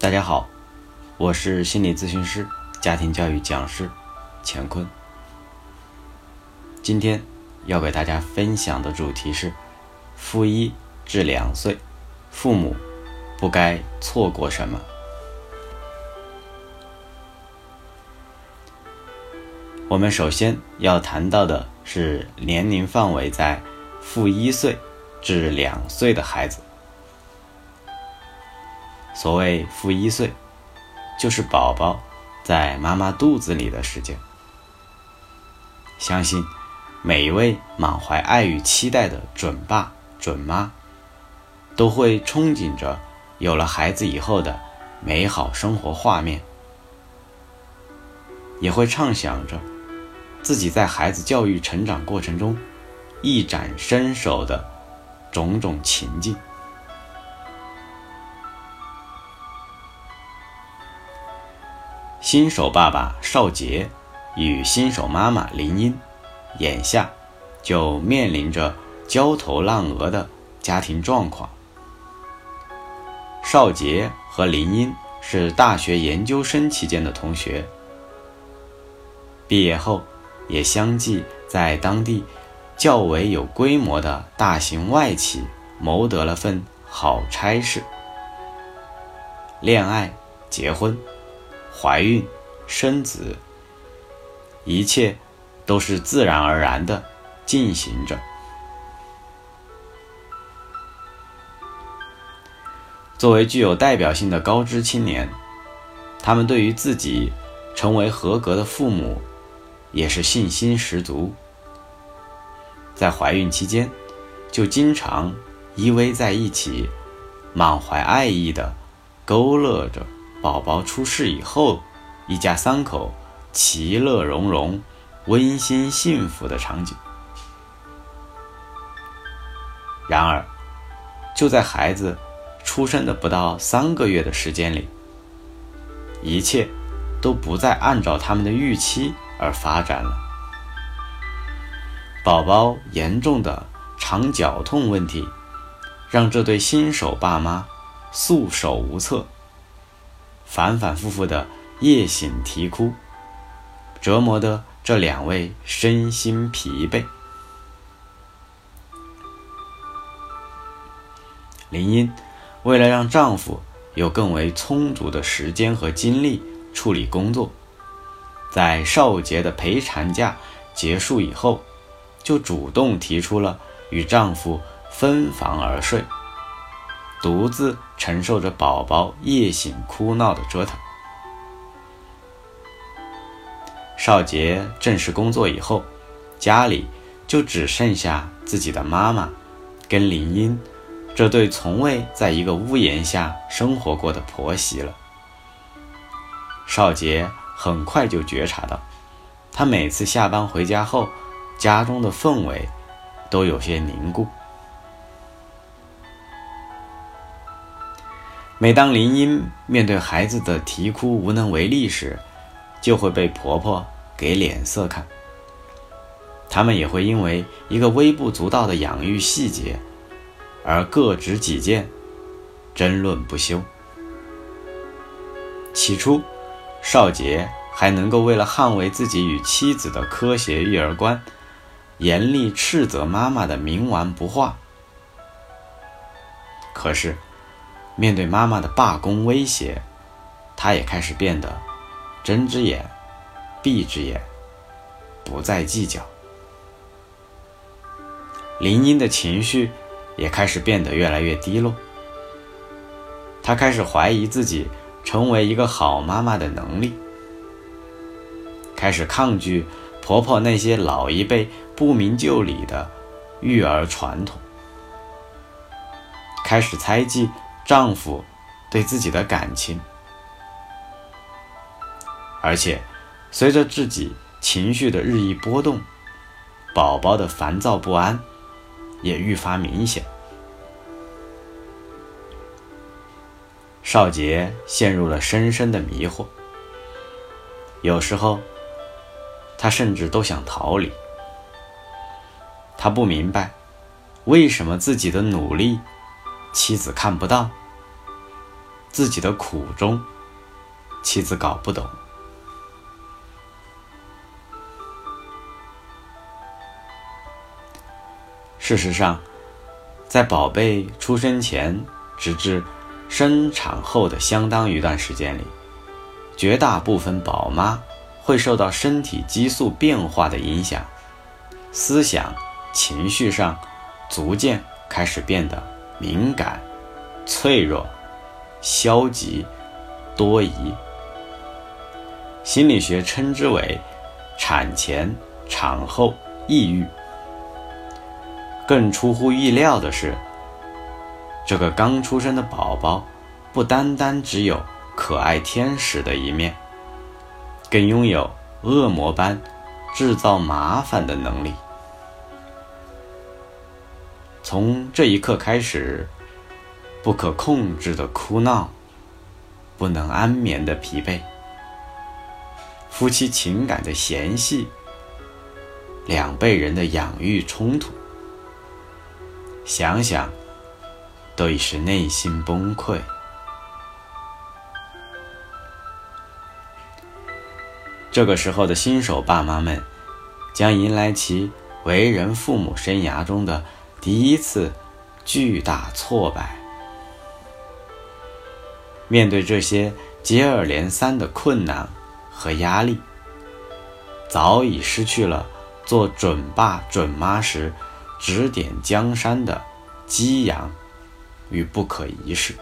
大家好，我是心理咨询师、家庭教育讲师乾坤。今天要给大家分享的主题是：负一至两岁，父母不该错过什么。我们首先要谈到的是年龄范围在负一岁至两岁的孩子。所谓负一岁，就是宝宝在妈妈肚子里的时间。相信每一位满怀爱与期待的准爸准妈，都会憧憬着有了孩子以后的美好生活画面，也会畅想着。自己在孩子教育成长过程中一展身手的种种情境。新手爸爸邵杰与新手妈妈林英，眼下就面临着焦头烂额的家庭状况。邵杰和林英是大学研究生期间的同学，毕业后。也相继在当地较为有规模的大型外企谋得了份好差事。恋爱、结婚、怀孕、生子，一切都是自然而然的进行着。作为具有代表性的高知青年，他们对于自己成为合格的父母。也是信心十足，在怀孕期间，就经常依偎在一起，满怀爱意的勾勒着宝宝出世以后，一家三口其乐融融、温馨幸福的场景。然而，就在孩子出生的不到三个月的时间里，一切都不再按照他们的预期。而发展了，宝宝严重的肠绞痛问题，让这对新手爸妈束手无策，反反复复的夜醒啼哭，折磨的这两位身心疲惫。林英为了让丈夫有更为充足的时间和精力处理工作。在少杰的陪产假结束以后，就主动提出了与丈夫分房而睡，独自承受着宝宝夜醒哭闹的折腾。少杰正式工作以后，家里就只剩下自己的妈妈跟林英这对从未在一个屋檐下生活过的婆媳了。少杰。很快就觉察到，他每次下班回家后，家中的氛围都有些凝固。每当林英面对孩子的啼哭无能为力时，就会被婆婆给脸色看。他们也会因为一个微不足道的养育细节而各执己见，争论不休。起初。少杰还能够为了捍卫自己与妻子的科学育儿观，严厉斥责妈妈的冥顽不化。可是，面对妈妈的罢工威胁，他也开始变得睁只眼闭只眼，不再计较。林英的情绪也开始变得越来越低落，她开始怀疑自己。成为一个好妈妈的能力，开始抗拒婆婆那些老一辈不明就里的育儿传统，开始猜忌丈夫对自己的感情，而且随着自己情绪的日益波动，宝宝的烦躁不安也愈发明显。少杰陷入了深深的迷惑，有时候，他甚至都想逃离。他不明白，为什么自己的努力，妻子看不到，自己的苦衷，妻子搞不懂。事实上，在宝贝出生前，直至生产后的相当一段时间里，绝大部分宝妈会受到身体激素变化的影响，思想、情绪上逐渐开始变得敏感、脆弱、消极、多疑。心理学称之为产前、产后抑郁。更出乎意料的是，这个刚出生的宝宝不单单只有可爱天使的一面，更拥有恶魔般制造麻烦的能力。从这一刻开始，不可控制的哭闹，不能安眠的疲惫，夫妻情感的嫌隙，两辈人的养育冲突。想想，都已是内心崩溃。这个时候的新手爸妈们，将迎来其为人父母生涯中的第一次巨大挫败。面对这些接二连三的困难和压力，早已失去了做准爸准妈时。指点江山的激扬与不可一世，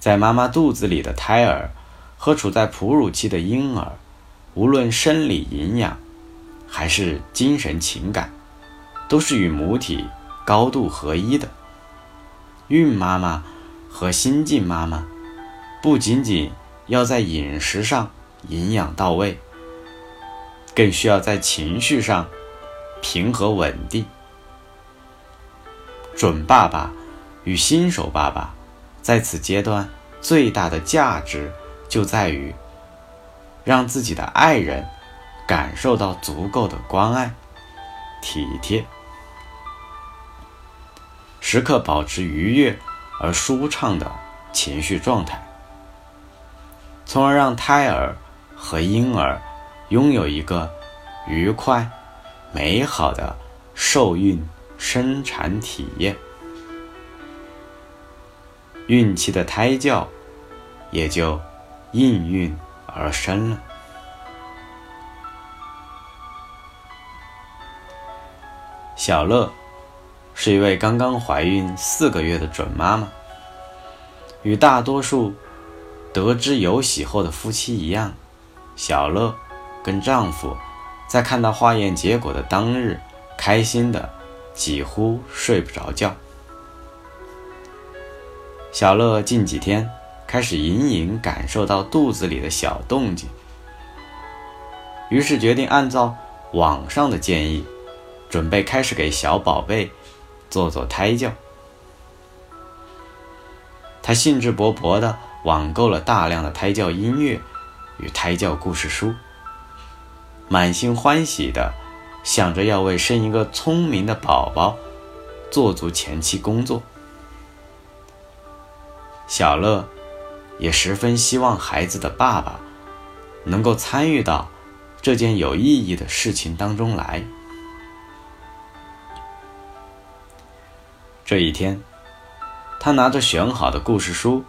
在妈妈肚子里的胎儿和处在哺乳期的婴儿，无论生理营养还是精神情感，都是与母体高度合一的。孕妈妈和新晋妈妈不仅仅要在饮食上营养到位。更需要在情绪上平和稳定。准爸爸与新手爸爸在此阶段最大的价值就在于让自己的爱人感受到足够的关爱、体贴，时刻保持愉悦而舒畅的情绪状态，从而让胎儿和婴儿。拥有一个愉快、美好的受孕生产体验，孕期的胎教也就应运而生了。小乐是一位刚刚怀孕四个月的准妈妈，与大多数得知有喜后的夫妻一样，小乐。跟丈夫在看到化验结果的当日，开心的几乎睡不着觉。小乐近几天开始隐隐感受到肚子里的小动静，于是决定按照网上的建议，准备开始给小宝贝做做胎教。他兴致勃勃地网购了大量的胎教音乐与胎教故事书。满心欢喜的想着要为生一个聪明的宝宝做足前期工作，小乐也十分希望孩子的爸爸能够参与到这件有意义的事情当中来。这一天，她拿着选好的故事书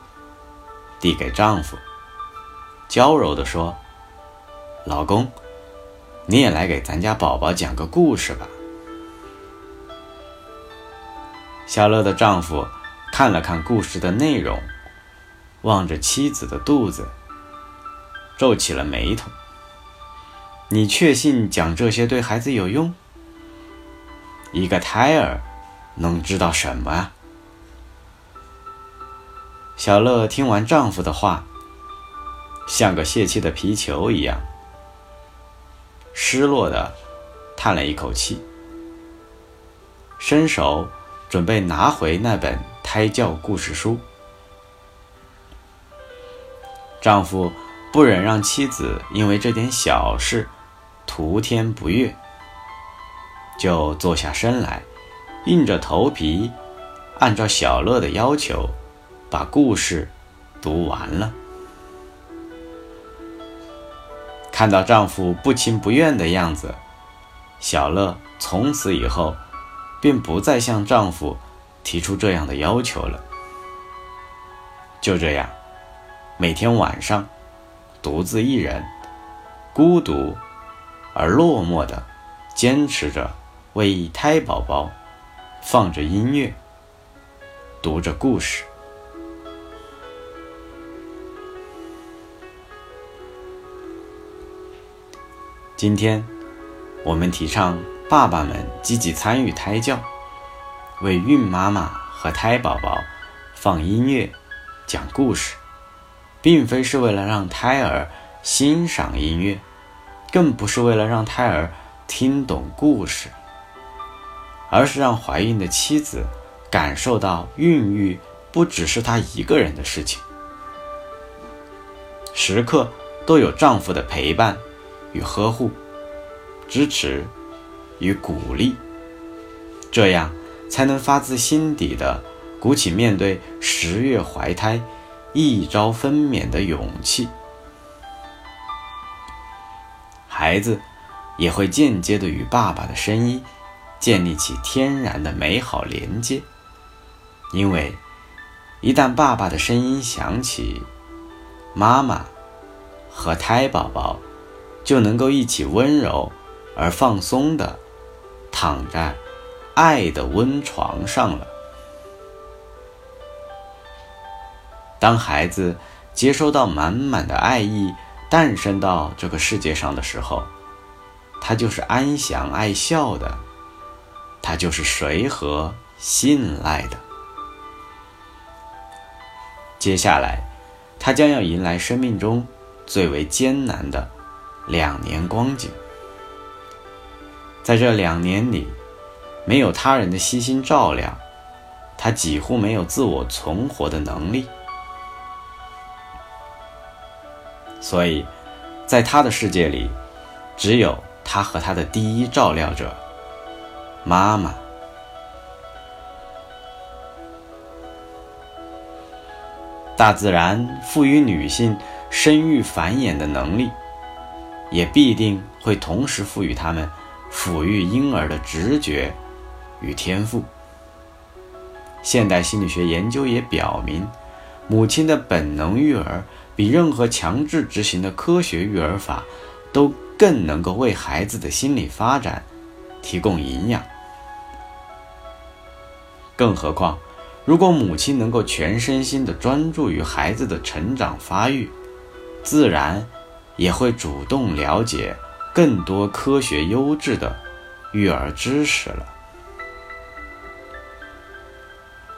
递给丈夫，娇柔地说：“老公。”你也来给咱家宝宝讲个故事吧。小乐的丈夫看了看故事的内容，望着妻子的肚子，皱起了眉头。你确信讲这些对孩子有用？一个胎儿能知道什么啊？小乐听完丈夫的话，像个泄气的皮球一样。失落的叹了一口气，伸手准备拿回那本胎教故事书。丈夫不忍让妻子因为这点小事徒添不悦，就坐下身来，硬着头皮，按照小乐的要求，把故事读完了。看到丈夫不情不愿的样子，小乐从此以后便不再向丈夫提出这样的要求了。就这样，每天晚上，独自一人，孤独而落寞的坚持着为胎宝宝放着音乐，读着故事。今天，我们提倡爸爸们积极参与胎教，为孕妈妈和胎宝宝放音乐、讲故事，并非是为了让胎儿欣赏音乐，更不是为了让胎儿听懂故事，而是让怀孕的妻子感受到孕育不只是她一个人的事情，时刻都有丈夫的陪伴。与呵护、支持与鼓励，这样才能发自心底的鼓起面对十月怀胎、一朝分娩的勇气。孩子也会间接的与爸爸的声音建立起天然的美好连接，因为一旦爸爸的声音响起，妈妈和胎宝宝。就能够一起温柔而放松的躺在爱的温床上了。当孩子接收到满满的爱意诞生到这个世界上的时候，他就是安详爱笑的，他就是随和信赖的。接下来，他将要迎来生命中最为艰难的。两年光景，在这两年里，没有他人的悉心照料，他几乎没有自我存活的能力。所以，在他的世界里，只有他和他的第一照料者——妈妈。大自然赋予女性生育繁衍的能力。也必定会同时赋予他们抚育婴儿的直觉与天赋。现代心理学研究也表明，母亲的本能育儿比任何强制执行的科学育儿法都更能够为孩子的心理发展提供营养。更何况，如果母亲能够全身心的专注于孩子的成长发育，自然。也会主动了解更多科学优质的育儿知识了。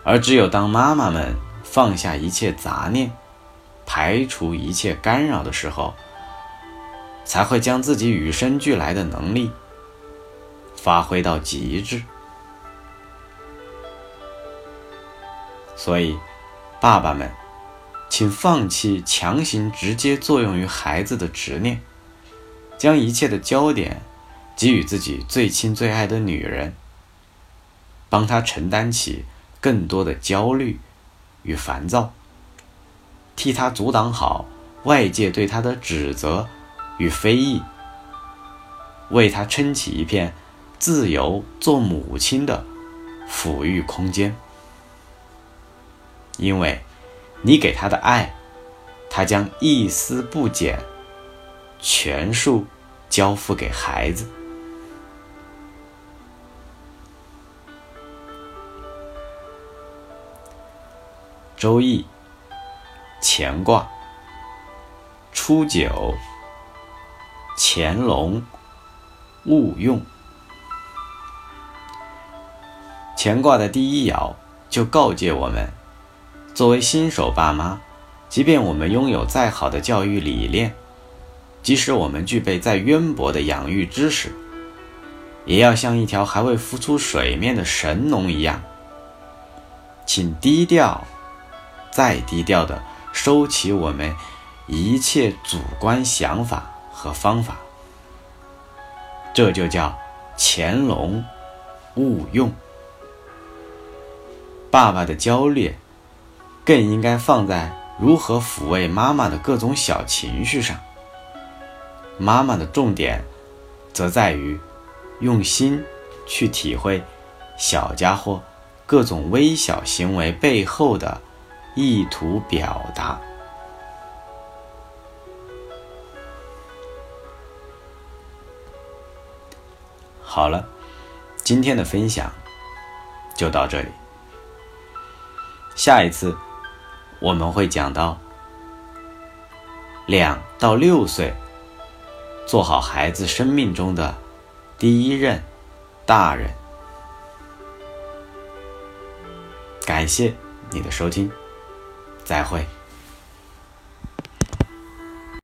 而只有当妈妈们放下一切杂念，排除一切干扰的时候，才会将自己与生俱来的能力发挥到极致。所以，爸爸们。请放弃强行直接作用于孩子的执念，将一切的焦点给予自己最亲最爱的女人，帮她承担起更多的焦虑与烦躁，替她阻挡好外界对她的指责与非议，为她撑起一片自由做母亲的抚育空间，因为。你给他的爱，他将一丝不减，全数交付给孩子。周易乾卦初九，乾隆勿用。乾卦的第一爻就告诫我们。作为新手爸妈，即便我们拥有再好的教育理念，即使我们具备再渊博的养育知识，也要像一条还未浮出水面的神农一样，请低调，再低调的收起我们一切主观想法和方法。这就叫潜龙勿用。爸爸的焦虑更应该放在如何抚慰妈妈的各种小情绪上。妈妈的重点则在于用心去体会小家伙各种微小行为背后的意图表达。好了，今天的分享就到这里。下一次我们会讲到两到六岁，做好孩子生命中的第一任大人。感谢你的收听，再会。